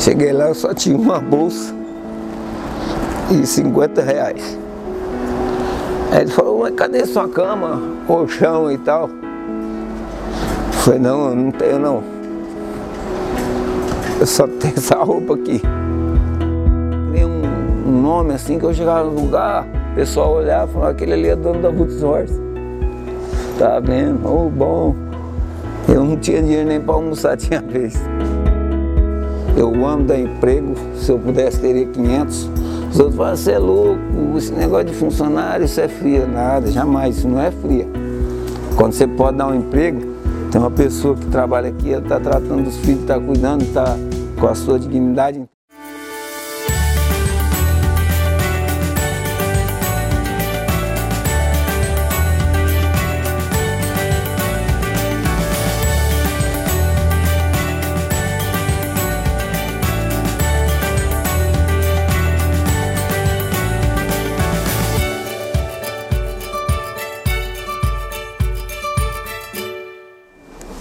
Cheguei lá, eu só tinha uma bolsa e 50 reais. Aí ele falou, mas cadê sua cama, colchão e tal? Eu falei, não, eu não tenho não. Eu só tenho essa roupa aqui. Tem um, nome assim que eu chegava no lugar, o pessoal olhava e falava, aquele ali é dono da Roots Horse. Tá vendo? Oh, bom. Eu não tinha dinheiro nem para almoçar, tinha vez. Eu amo dar emprego, se eu pudesse teria 500. Os outros falam, você é louco, esse negócio de funcionário, isso é fria. Nada, jamais, isso não é fria. Quando você pode dar um emprego, tem uma pessoa que trabalha aqui, ela está tratando dos filhos, está cuidando, está com a sua dignidade.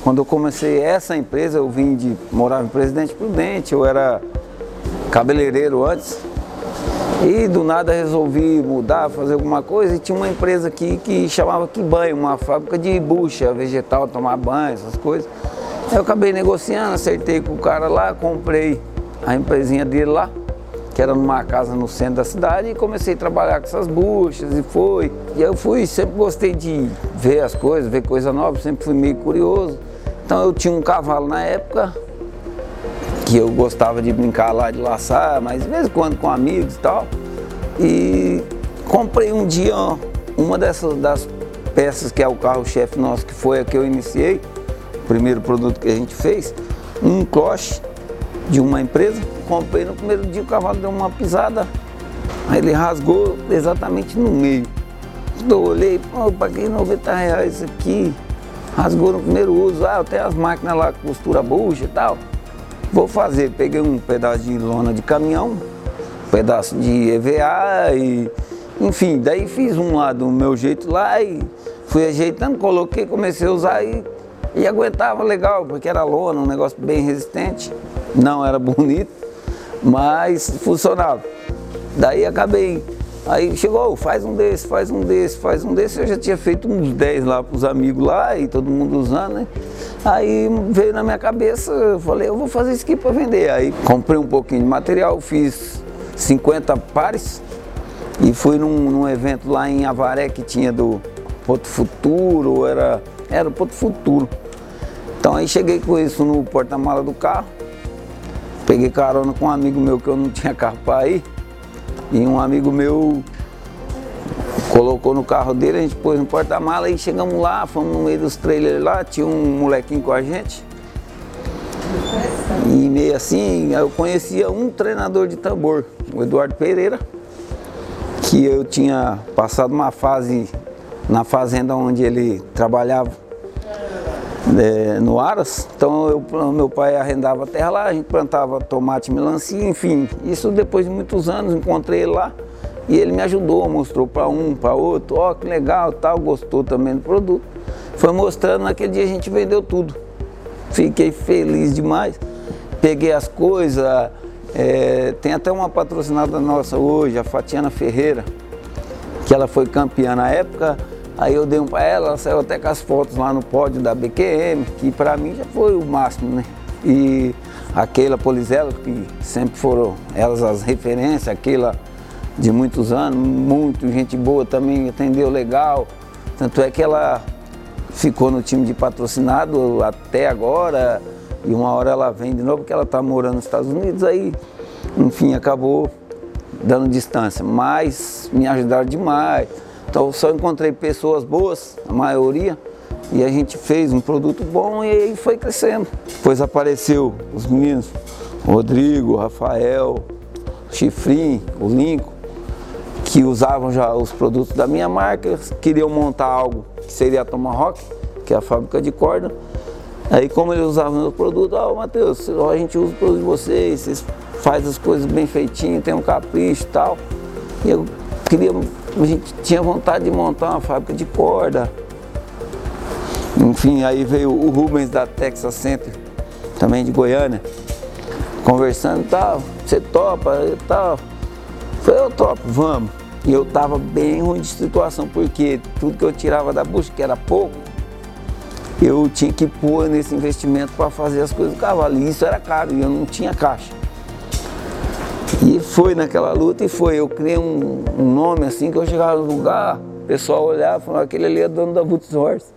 Quando eu comecei essa empresa, eu vim de morar em Presidente Prudente, eu era cabeleireiro antes. E do nada resolvi mudar, fazer alguma coisa e tinha uma empresa aqui que chamava Quibanho, uma fábrica de bucha vegetal, tomar banho, essas coisas. Aí eu acabei negociando, acertei com o cara lá, comprei a empresinha dele lá, que era numa casa no centro da cidade, e comecei a trabalhar com essas buchas e foi. E eu fui, sempre gostei de ver as coisas, ver coisa nova, sempre fui meio curioso. Então eu tinha um cavalo na época, que eu gostava de brincar lá, de laçar, mas de vez em quando com amigos e tal. E comprei um dia uma dessas das peças que é o carro-chefe nosso, que foi a que eu iniciei, o primeiro produto que a gente fez, um cloche de uma empresa. Comprei no primeiro dia, o cavalo deu uma pisada, aí ele rasgou exatamente no meio. Eu olhei, pô, paguei 90 reais aqui rasgou no primeiro uso, ah, eu tenho as máquinas lá que costura bucha e tal. Vou fazer, peguei um pedaço de lona de caminhão, um pedaço de EVA e enfim, daí fiz um lá do meu jeito lá e fui ajeitando, coloquei, comecei a usar e, e aguentava legal, porque era lona, um negócio bem resistente, não era bonito, mas funcionava. Daí acabei Aí chegou, faz um desse, faz um desse, faz um desse. Eu já tinha feito uns 10 lá para os amigos lá e todo mundo usando, né? Aí veio na minha cabeça, eu falei, eu vou fazer isso aqui para vender. Aí comprei um pouquinho de material, fiz 50 pares e fui num, num evento lá em Avaré que tinha do Porto Futuro, era, era o Porto Futuro. Então aí cheguei com isso no porta-mala do carro, peguei carona com um amigo meu que eu não tinha carro para ir. E um amigo meu colocou no carro dele, a gente pôs no porta-mala e chegamos lá, fomos no meio dos trailers lá, tinha um molequinho com a gente. E meio assim, eu conhecia um treinador de tambor, o Eduardo Pereira, que eu tinha passado uma fase na fazenda onde ele trabalhava é, no Aras. Então eu, meu pai arrendava terra lá, a gente plantava tomate, melancia, enfim. Isso depois de muitos anos encontrei ele lá e ele me ajudou, mostrou para um, para outro, ó oh, que legal, tal, gostou também do produto. Foi mostrando, naquele dia a gente vendeu tudo. Fiquei feliz demais. Peguei as coisas, é, tem até uma patrocinada nossa hoje, a Fatiana Ferreira, que ela foi campeã na época Aí eu dei um para ela, ela saiu até com as fotos lá no pódio da BQM, que para mim já foi o máximo, né? E aquela Polizela, que sempre foram elas as referências, aquela de muitos anos, muito gente boa também, atendeu legal. Tanto é que ela ficou no time de patrocinado até agora, e uma hora ela vem de novo, porque ela está morando nos Estados Unidos, aí, enfim, acabou dando distância. Mas me ajudaram demais. Então só encontrei pessoas boas, a maioria, e a gente fez um produto bom e aí foi crescendo. Depois apareceu os meninos, Rodrigo, Rafael, o Chifrinho, o Lincoln, que usavam já os produtos da minha marca, queriam montar algo que seria a Tomahawk, que é a fábrica de corda. Aí como eles usavam meus produtos, ó oh, Matheus, a gente usa o produto de vocês, vocês fazem as coisas bem feitinho, tem um capricho e tal. E eu queria a gente tinha vontade de montar uma fábrica de corda. Enfim, aí veio o Rubens da Texas Center, também de Goiânia, conversando e tal, você topa e tal. Falei, eu topo, vamos. E eu tava bem ruim de situação, porque tudo que eu tirava da bucha, que era pouco, eu tinha que pôr nesse investimento para fazer as coisas do cavalo. E isso era caro e eu não tinha caixa. E foi naquela luta e foi. Eu criei um, um nome assim que eu chegava no lugar, o pessoal olhava e falava, aquele ali é dono da Boots Horse.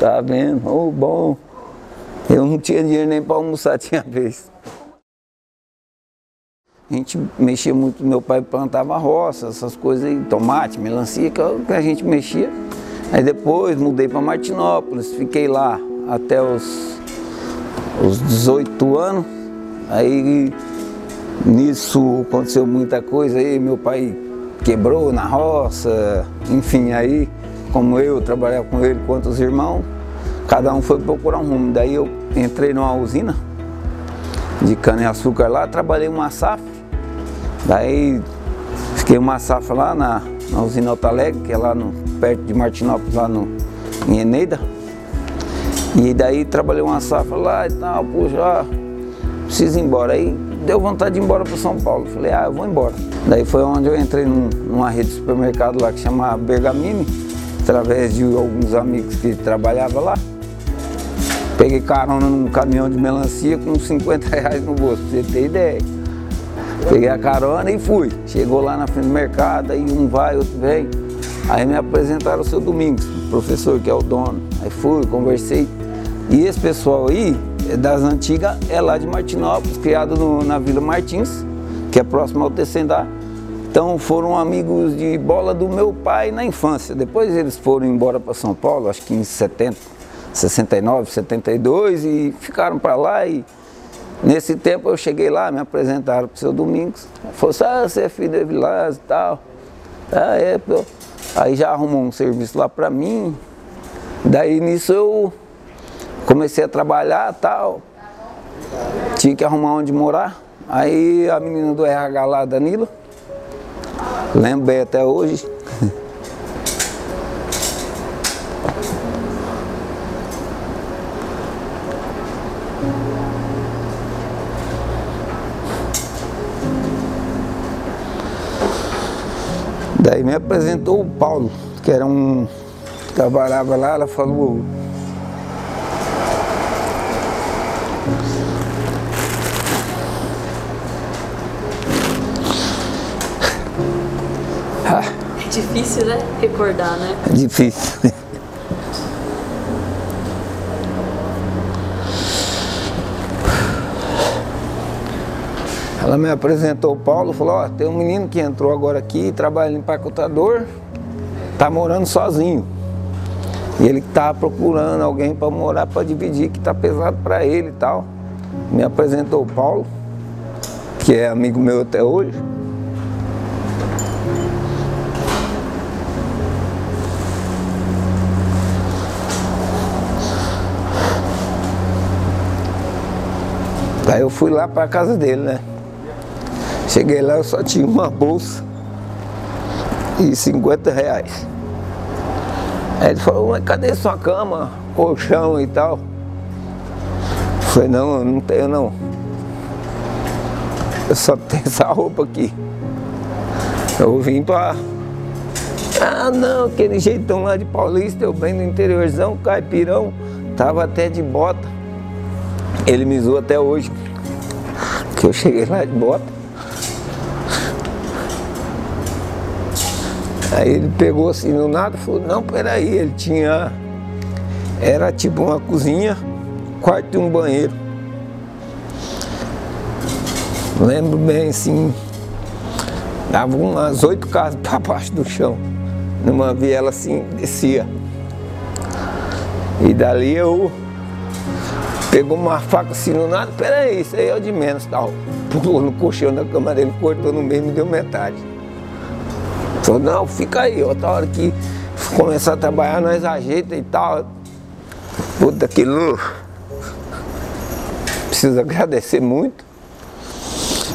Tá vendo? Oh, bom. Eu não tinha dinheiro nem para almoçar, tinha vez. A gente mexia muito, meu pai plantava roça, essas coisas tomate, melancia, que é a gente mexia. Aí depois mudei para Martinópolis, fiquei lá até os, os 18 anos. Aí nisso aconteceu muita coisa aí, meu pai quebrou na roça, enfim, aí como eu trabalhava com ele quanto os irmãos, cada um foi procurar um rumo. Daí eu entrei numa usina de cana-açúcar lá, trabalhei uma safra Daí fiquei uma safra lá na, na usina Altalegre, que é lá no, perto de Martinópolis, lá no, em Eneida. E daí trabalhei uma safra lá e tal, puxa, ó, preciso ir embora. Aí deu vontade de ir embora para São Paulo. Falei, ah, eu vou embora. Daí foi onde eu entrei num, numa rede de supermercado lá que chama Bergamini, através de alguns amigos que trabalhavam lá. Peguei carona num caminhão de melancia com 50 reais no bolso, pra você ter ideia. Peguei a carona e fui. Chegou lá na frente do mercado, aí um vai, outro vem. Aí me apresentaram o seu Domingos, o professor que é o dono. Aí fui, conversei. E esse pessoal aí, das antigas, é lá de Martinópolis, criado no, na Vila Martins, que é próximo ao Tecendá. Então foram amigos de bola do meu pai na infância. Depois eles foram embora para São Paulo, acho que em 70, 69, 72, e ficaram para lá e Nesse tempo eu cheguei lá, me apresentaram para o seu Domingos. Falou assim, ah, você é filho de Vilas e tal. Ah, é. Aí já arrumou um serviço lá para mim. Daí nisso eu comecei a trabalhar tal. Tinha que arrumar onde morar. Aí a menina do RH lá, Danila, lembro bem até hoje, Daí me apresentou o Paulo, que era um. trabalhava lá, ela falou. É difícil, né? Recordar, né? É difícil. Ela me apresentou o Paulo, falou, ó, tem um menino que entrou agora aqui, trabalha em empacotador, tá morando sozinho. E ele tá procurando alguém para morar, para dividir, que tá pesado para ele e tal. Me apresentou o Paulo, que é amigo meu até hoje. Aí eu fui lá para casa dele, né? Cheguei lá, eu só tinha uma bolsa e 50 reais. Aí ele falou, mas cadê sua cama, colchão e tal? Eu falei, não, eu não tenho não. Eu só tenho essa roupa aqui. Eu vim pra. Ah não, aquele jeitão lá de Paulista, eu bem no interiorzão, caipirão, tava até de bota. Ele me zoou até hoje. Que eu cheguei lá de bota. Aí ele pegou assim no nada e falou, não, peraí, ele tinha. Era tipo uma cozinha, quarto e um banheiro. Lembro bem assim, dava umas oito casas para baixo do chão. Numa viela assim, descia. E dali eu pegou uma faca assim no nada, peraí, isso aí é o de menos tal. Pulou no colchão da cama dele, cortou no meio e me deu metade. Falou, não, fica aí, outra hora que começar a trabalhar, nós ajeita e tal. Puta aquilo. Preciso agradecer muito.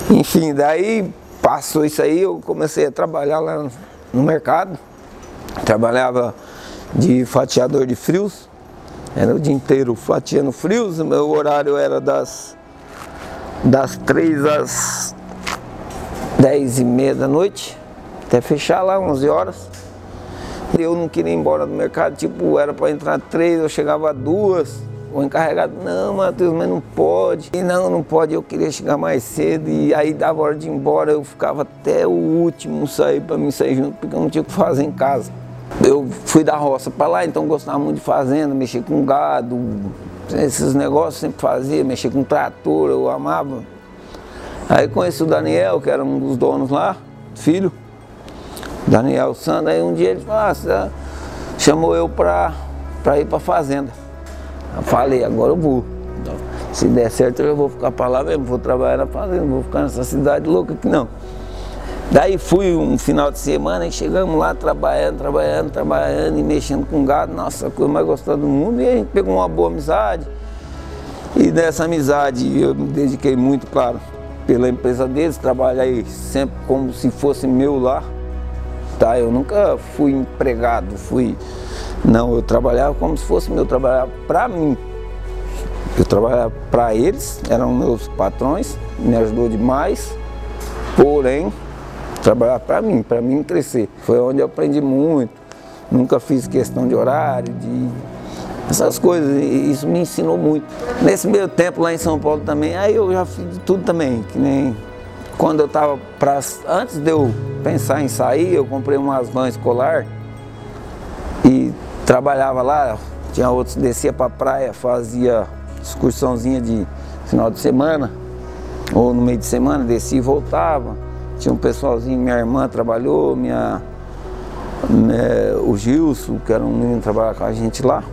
Enfim, daí passou isso aí, eu comecei a trabalhar lá no mercado. Trabalhava de fatiador de frios. Era o dia inteiro fatiando frios, meu horário era das das três às dez e meia da noite, até fechar lá, 11 horas. Eu não queria ir embora do mercado, tipo, era para entrar três, eu chegava duas. O encarregado, não, Matheus, mas não pode. E não, não pode, eu queria chegar mais cedo. E aí dava hora de ir embora, eu ficava até o último sair para mim sair junto, porque eu não tinha o que fazer em casa. Eu fui da roça para lá, então gostava muito de fazenda, mexer com gado, esses negócios sempre fazia, mexer com trator, eu amava. Aí conheci o Daniel, que era um dos donos lá, filho. Daniel Sandro, aí um dia ele falou, ah, chamou eu para ir para fazenda. Eu falei, agora eu vou. Se der certo eu vou ficar para lá mesmo, vou trabalhar na fazenda, não vou ficar nessa cidade louca aqui não. Daí fui um final de semana e chegamos lá trabalhando, trabalhando, trabalhando e mexendo com gado, nossa, a coisa mais gostosa do mundo, e a gente pegou uma boa amizade. E dessa amizade eu me dediquei muito, claro, pela empresa deles, trabalhei sempre como se fosse meu lá tá? Eu nunca fui empregado, fui. Não, eu trabalhava como se fosse meu, eu trabalhava para mim. Eu trabalhava para eles, eram meus patrões, me ajudou demais, porém, trabalhar para mim, para mim crescer. Foi onde eu aprendi muito. Nunca fiz questão de horário, de essas coisas, isso me ensinou muito. Nesse meio tempo lá em São Paulo também, aí eu já fiz de tudo também, que nem quando eu estava para antes de eu pensar em sair, eu comprei umas van escolar e trabalhava lá. Tinha outros descia para a praia, fazia excursãozinha de final de semana ou no meio de semana, descia e voltava. Tinha um pessoalzinho, minha irmã trabalhou, minha, minha o Gilson, que era um menino que trabalhava com a gente lá.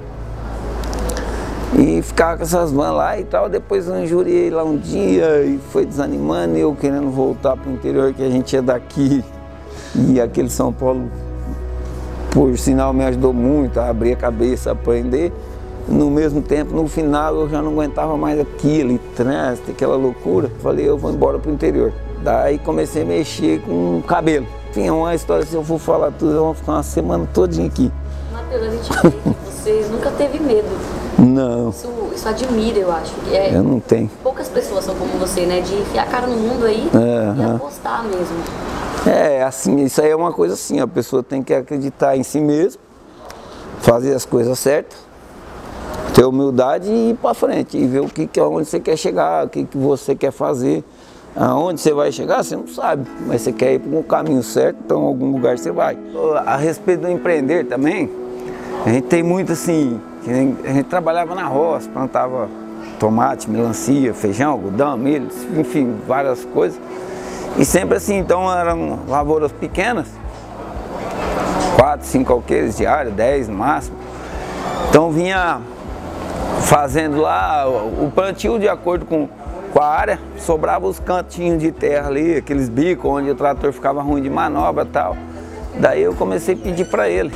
E ficava com essas vans lá e tal. Depois eu injuriei lá um dia e foi desanimando. Eu querendo voltar para o interior, que a gente é daqui. E aquele São Paulo, por sinal, me ajudou muito a abrir a cabeça, a aprender. No mesmo tempo, no final, eu já não aguentava mais aquilo, e trânsito, aquela loucura. Falei, eu vou embora para o interior. Daí comecei a mexer com cabelo. Enfim, é uma história, se eu for falar tudo, eu vou ficar uma semana todinha aqui. Matheus, a gente vê que você nunca teve medo não. Isso, isso admira, eu acho. É, eu não tenho. Poucas pessoas são como você, né? De enfiar a cara no mundo aí é, e apostar mesmo. É, assim, isso aí é uma coisa assim, a pessoa tem que acreditar em si mesmo, fazer as coisas certas, ter humildade e ir para frente, e ver o que, que onde você quer chegar, o que, que você quer fazer. Aonde você vai chegar, você não sabe, mas você quer ir para um caminho certo, então em algum lugar você vai. A respeito do empreender também, a gente tem muito assim, a gente trabalhava na roça, plantava tomate, melancia, feijão, algodão, milho, enfim, várias coisas. E sempre assim, então eram lavouras pequenas, quatro, cinco alqueires diários, dez no máximo. Então vinha fazendo lá o plantio de acordo com, com a área, sobrava os cantinhos de terra ali, aqueles bicos onde o trator ficava ruim de manobra e tal. Daí eu comecei a pedir para ele,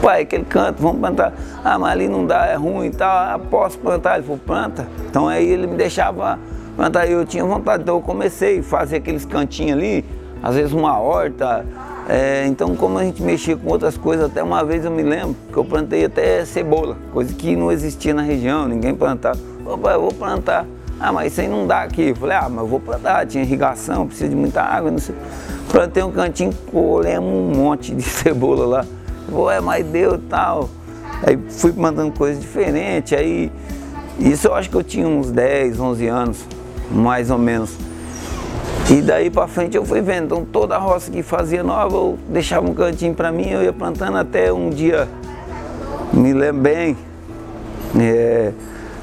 pai, aquele canto, vamos plantar. Ah, mas ali não dá, é ruim e tal, ah, posso plantar? Ele falou, planta. Então aí ele me deixava plantar, eu tinha vontade, então eu comecei a fazer aqueles cantinhos ali, às vezes uma horta. É, então como a gente mexia com outras coisas, até uma vez eu me lembro que eu plantei até cebola, coisa que não existia na região, ninguém plantava. Ô pai, eu vou plantar. Ah, mas isso aí não dá aqui. Eu falei, ah, mas eu vou plantar, tinha irrigação, precisa de muita água, não sei. Plantei um cantinho, colhemos um monte de cebola lá. Ué, mas deu tal. Aí fui mandando coisas diferentes, aí isso eu acho que eu tinha uns 10, 11 anos, mais ou menos. E daí para frente eu fui vendo, então toda a roça que fazia nova, eu deixava um cantinho para mim, eu ia plantando até um dia, me lembro bem, é,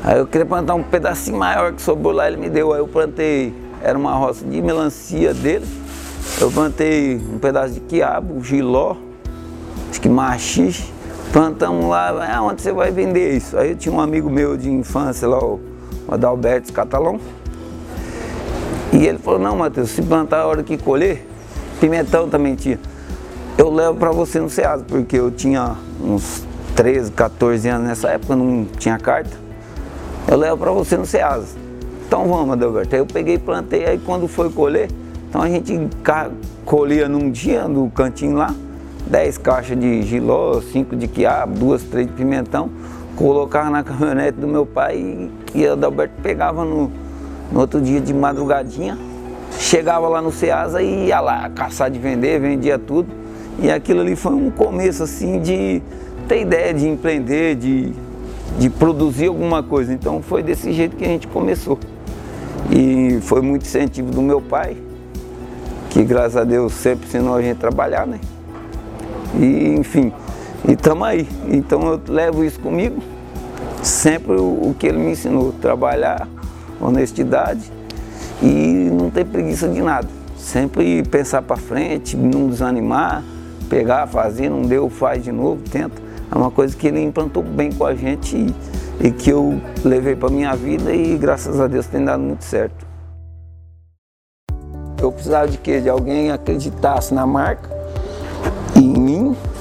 Aí eu queria plantar um pedacinho maior que sobrou lá, ele me deu. Aí eu plantei, era uma roça de melancia dele. Eu plantei um pedaço de quiabo, giló, acho que machixe. Plantamos lá, ah, onde você vai vender isso? Aí eu tinha um amigo meu de infância lá, o Adalberto Catalão. E ele falou, não, Matheus, se plantar a hora que colher, pimentão também tinha. Eu levo para você no Ceasa, porque eu tinha uns 13, 14 anos nessa época, não tinha carta eu levo para você no Ceasa. Então vamos, Adalberto. Aí eu peguei e plantei, aí quando foi colher, então a gente colhia num dia no cantinho lá, 10 caixas de giló, 5 de quiabo, duas, três de pimentão, colocava na caminhonete do meu pai e, e Adalberto pegava no, No outro dia de madrugadinha, chegava lá no Ceasa e ia lá caçar de vender, vendia tudo. E aquilo ali foi um começo assim de ter ideia de empreender, de, de produzir alguma coisa. Então foi desse jeito que a gente começou. E foi muito incentivo do meu pai, que graças a Deus sempre ensinou a gente a trabalhar, né? E enfim, e estamos aí. Então eu levo isso comigo, sempre o, o que ele me ensinou, trabalhar, honestidade e não ter preguiça de nada. Sempre pensar para frente, não desanimar, pegar, fazer, não deu, faz de novo, tenta. É uma coisa que ele implantou bem com a gente e, e que eu levei para minha vida e graças a Deus tem dado muito certo. Eu precisava de quê? De alguém acreditasse na marca,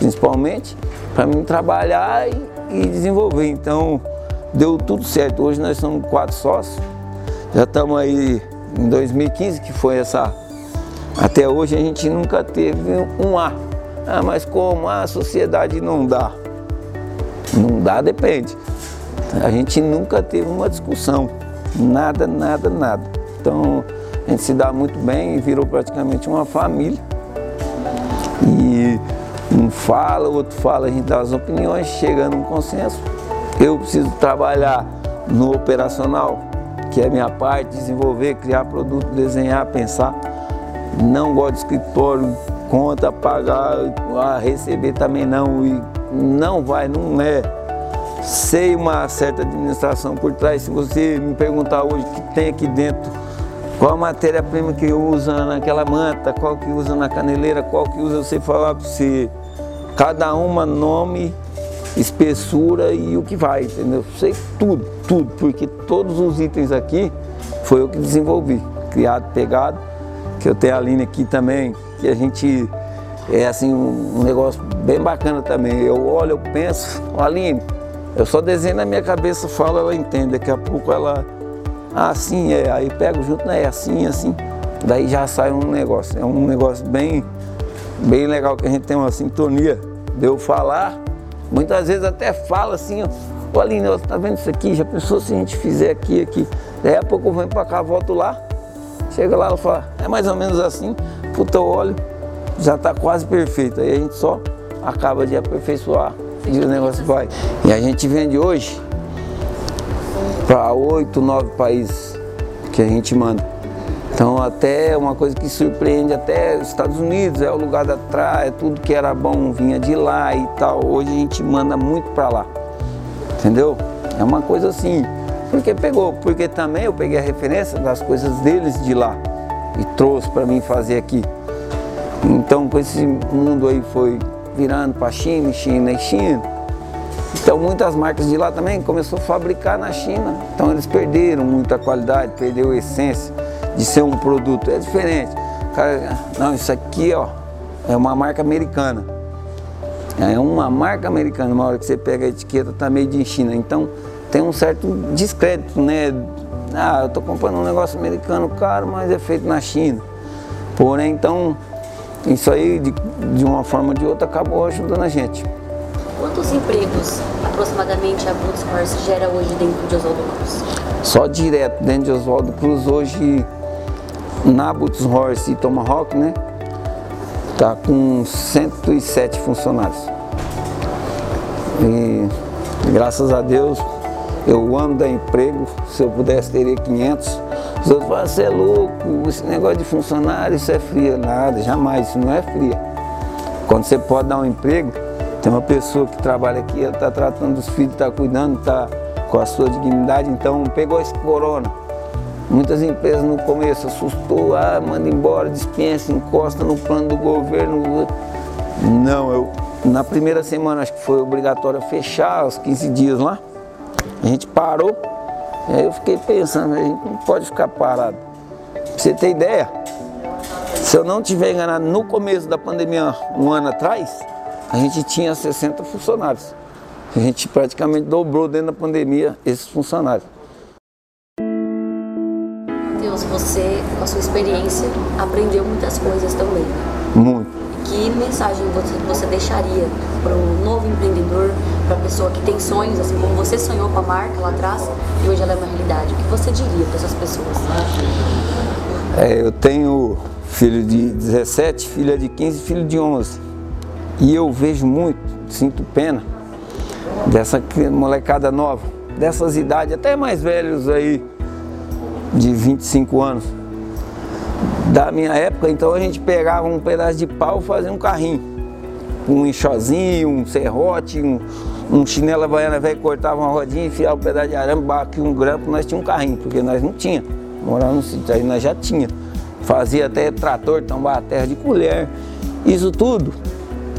principalmente, para mim trabalhar e, e desenvolver. Então deu tudo certo. Hoje nós somos quatro sócios, já estamos aí em 2015, que foi essa. Até hoje a gente nunca teve um A. Ah, mas como a sociedade não dá? Não dá, depende. A gente nunca teve uma discussão. Nada, nada, nada. Então a gente se dá muito bem e virou praticamente uma família. E um fala, o outro fala, a gente dá as opiniões, chega num consenso. Eu preciso trabalhar no operacional, que é a minha parte, desenvolver, criar produto, desenhar, pensar. Não gosto de escritório, conta, pagar, ah, receber também não. E não vai, não é. Sei uma certa administração por trás. Se você me perguntar hoje o que tem aqui dentro, qual a matéria-prima que usa naquela manta, qual que usa na caneleira, qual que usa, eu sei falar para você. Cada uma nome espessura e o que vai, entendeu? Sei tudo, tudo, porque todos os itens aqui foi eu que desenvolvi, criado, pegado, que eu tenho a linha aqui também, que a gente é assim um negócio bem bacana também. Eu olho, eu penso, Aline, eu só desenho na minha cabeça, falo, ela entende, daqui a pouco ela, ah, assim é, aí pego junto, né, é assim, assim, daí já sai um negócio, é um negócio bem, bem legal que a gente tem uma sintonia de eu falar Muitas vezes até fala assim, ó, Aline, você tá vendo isso aqui? Já pensou se a gente fizer aqui, aqui? Daí a pouco eu venho para cá, volto lá, chega lá, ela fala, é mais ou menos assim, puta, olho, já está quase perfeito. Aí a gente só acaba de aperfeiçoar e o negócio vai. E a gente vende hoje para oito, nove países que a gente manda. Então até uma coisa que surpreende até os Estados Unidos, é o lugar da traia, tudo que era bom vinha de lá e tal. Hoje a gente manda muito para lá. Entendeu? É uma coisa assim. Porque pegou, porque também eu peguei a referência das coisas deles de lá e trouxe para mim fazer aqui. Então com esse mundo aí foi virando para China, China e China. Então muitas marcas de lá também começou a fabricar na China. Então eles perderam muita qualidade, perdeu a essência de ser um produto. É diferente. Cara, não, isso aqui ó, é uma marca americana. É uma marca americana. Uma hora que você pega a etiqueta, tá meio de China. Então tem um certo descrédito, né? Ah, eu tô comprando um negócio americano caro, mas é feito na China. Porém, então, isso aí, de, de uma forma ou de outra, acabou ajudando a gente. Quantos empregos aproximadamente a Boots Horse gera hoje dentro de Oswaldo Cruz? Só direto dentro de Oswaldo Cruz hoje na Boots Horse e Tomahawk, né? Tá com 107 funcionários. E graças a Deus eu amo dar emprego. Se eu pudesse teria 500. Os outros falam, você é louco, esse negócio de funcionário, isso é fria. Nada, jamais, isso não é fria. Quando você pode dar um emprego, tem uma pessoa que trabalha aqui, ela está tratando dos filhos, está cuidando, está com a sua dignidade, então pegou esse corona Muitas empresas no começo assustou, ah, manda embora, dispensa, encosta no plano do governo. Não, eu na primeira semana acho que foi obrigatório fechar os 15 dias lá. A gente parou. E aí eu fiquei pensando, a gente não pode ficar parado. Pra você ter ideia, se eu não tiver enganado, no começo da pandemia, um ano atrás, a gente tinha 60 funcionários. A gente praticamente dobrou dentro da pandemia esses funcionários. Você, com a sua experiência, aprendeu muitas coisas também. Muito. Que mensagem você, você deixaria para o novo empreendedor, para a pessoa que tem sonhos, assim como você sonhou com a marca lá atrás e hoje ela é uma realidade? O que você diria para essas pessoas? É, eu tenho filho de 17, filha de 15, filho de 11. E eu vejo muito, sinto pena dessa molecada nova, dessas idades, até mais velhos aí, de 25 anos. Da minha época, então a gente pegava um pedaço de pau e fazia um carrinho. Um enxozinho, um serrote, um, um chinela baiana velho, cortava uma rodinha, enfiava um pedaço de arame, aqui um grampo, nós tínhamos um carrinho, porque nós não tínhamos. Morava no sítio, aí nós já tinha. Fazia até trator, tombar a terra de colher. Isso tudo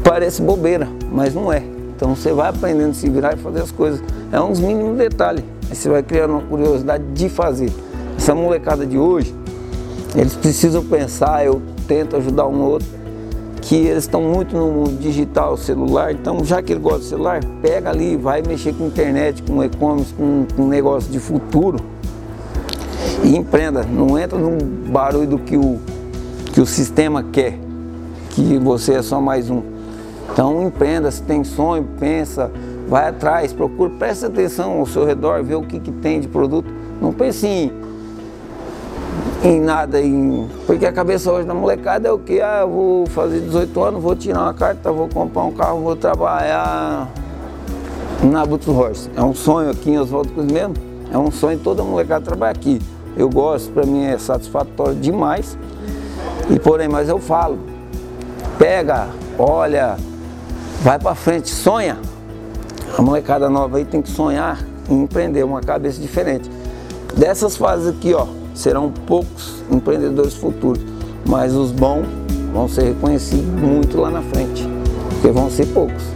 parece bobeira, mas não é. Então você vai aprendendo a se virar e fazer as coisas. É uns mínimos detalhes. Aí você vai criando uma curiosidade de fazer. Essa molecada de hoje, eles precisam pensar, eu tento ajudar um outro, que eles estão muito no digital, celular, então já que ele gosta de celular, pega ali, vai mexer com internet, com e-commerce, com, com negócio de futuro e empreenda. Não entra no barulho do que o, que o sistema quer, que você é só mais um. Então empreenda, se tem sonho, pensa, vai atrás, procura, presta atenção ao seu redor, vê o que, que tem de produto. Não pense em, em nada, em, porque a cabeça hoje da molecada é o que? Ah, vou fazer 18 anos, vou tirar uma carta, vou comprar um carro, vou trabalhar na Butos Horse. É um sonho aqui em Oswaldo Cruz mesmo, é um sonho toda molecada trabalhar aqui. Eu gosto, para mim é satisfatório demais. E porém, mas eu falo, pega, olha, vai para frente, sonha. A molecada nova aí tem que sonhar em empreender uma cabeça diferente. Dessas fases aqui, ó, serão poucos empreendedores futuros, mas os bons vão ser reconhecidos muito lá na frente, porque vão ser poucos.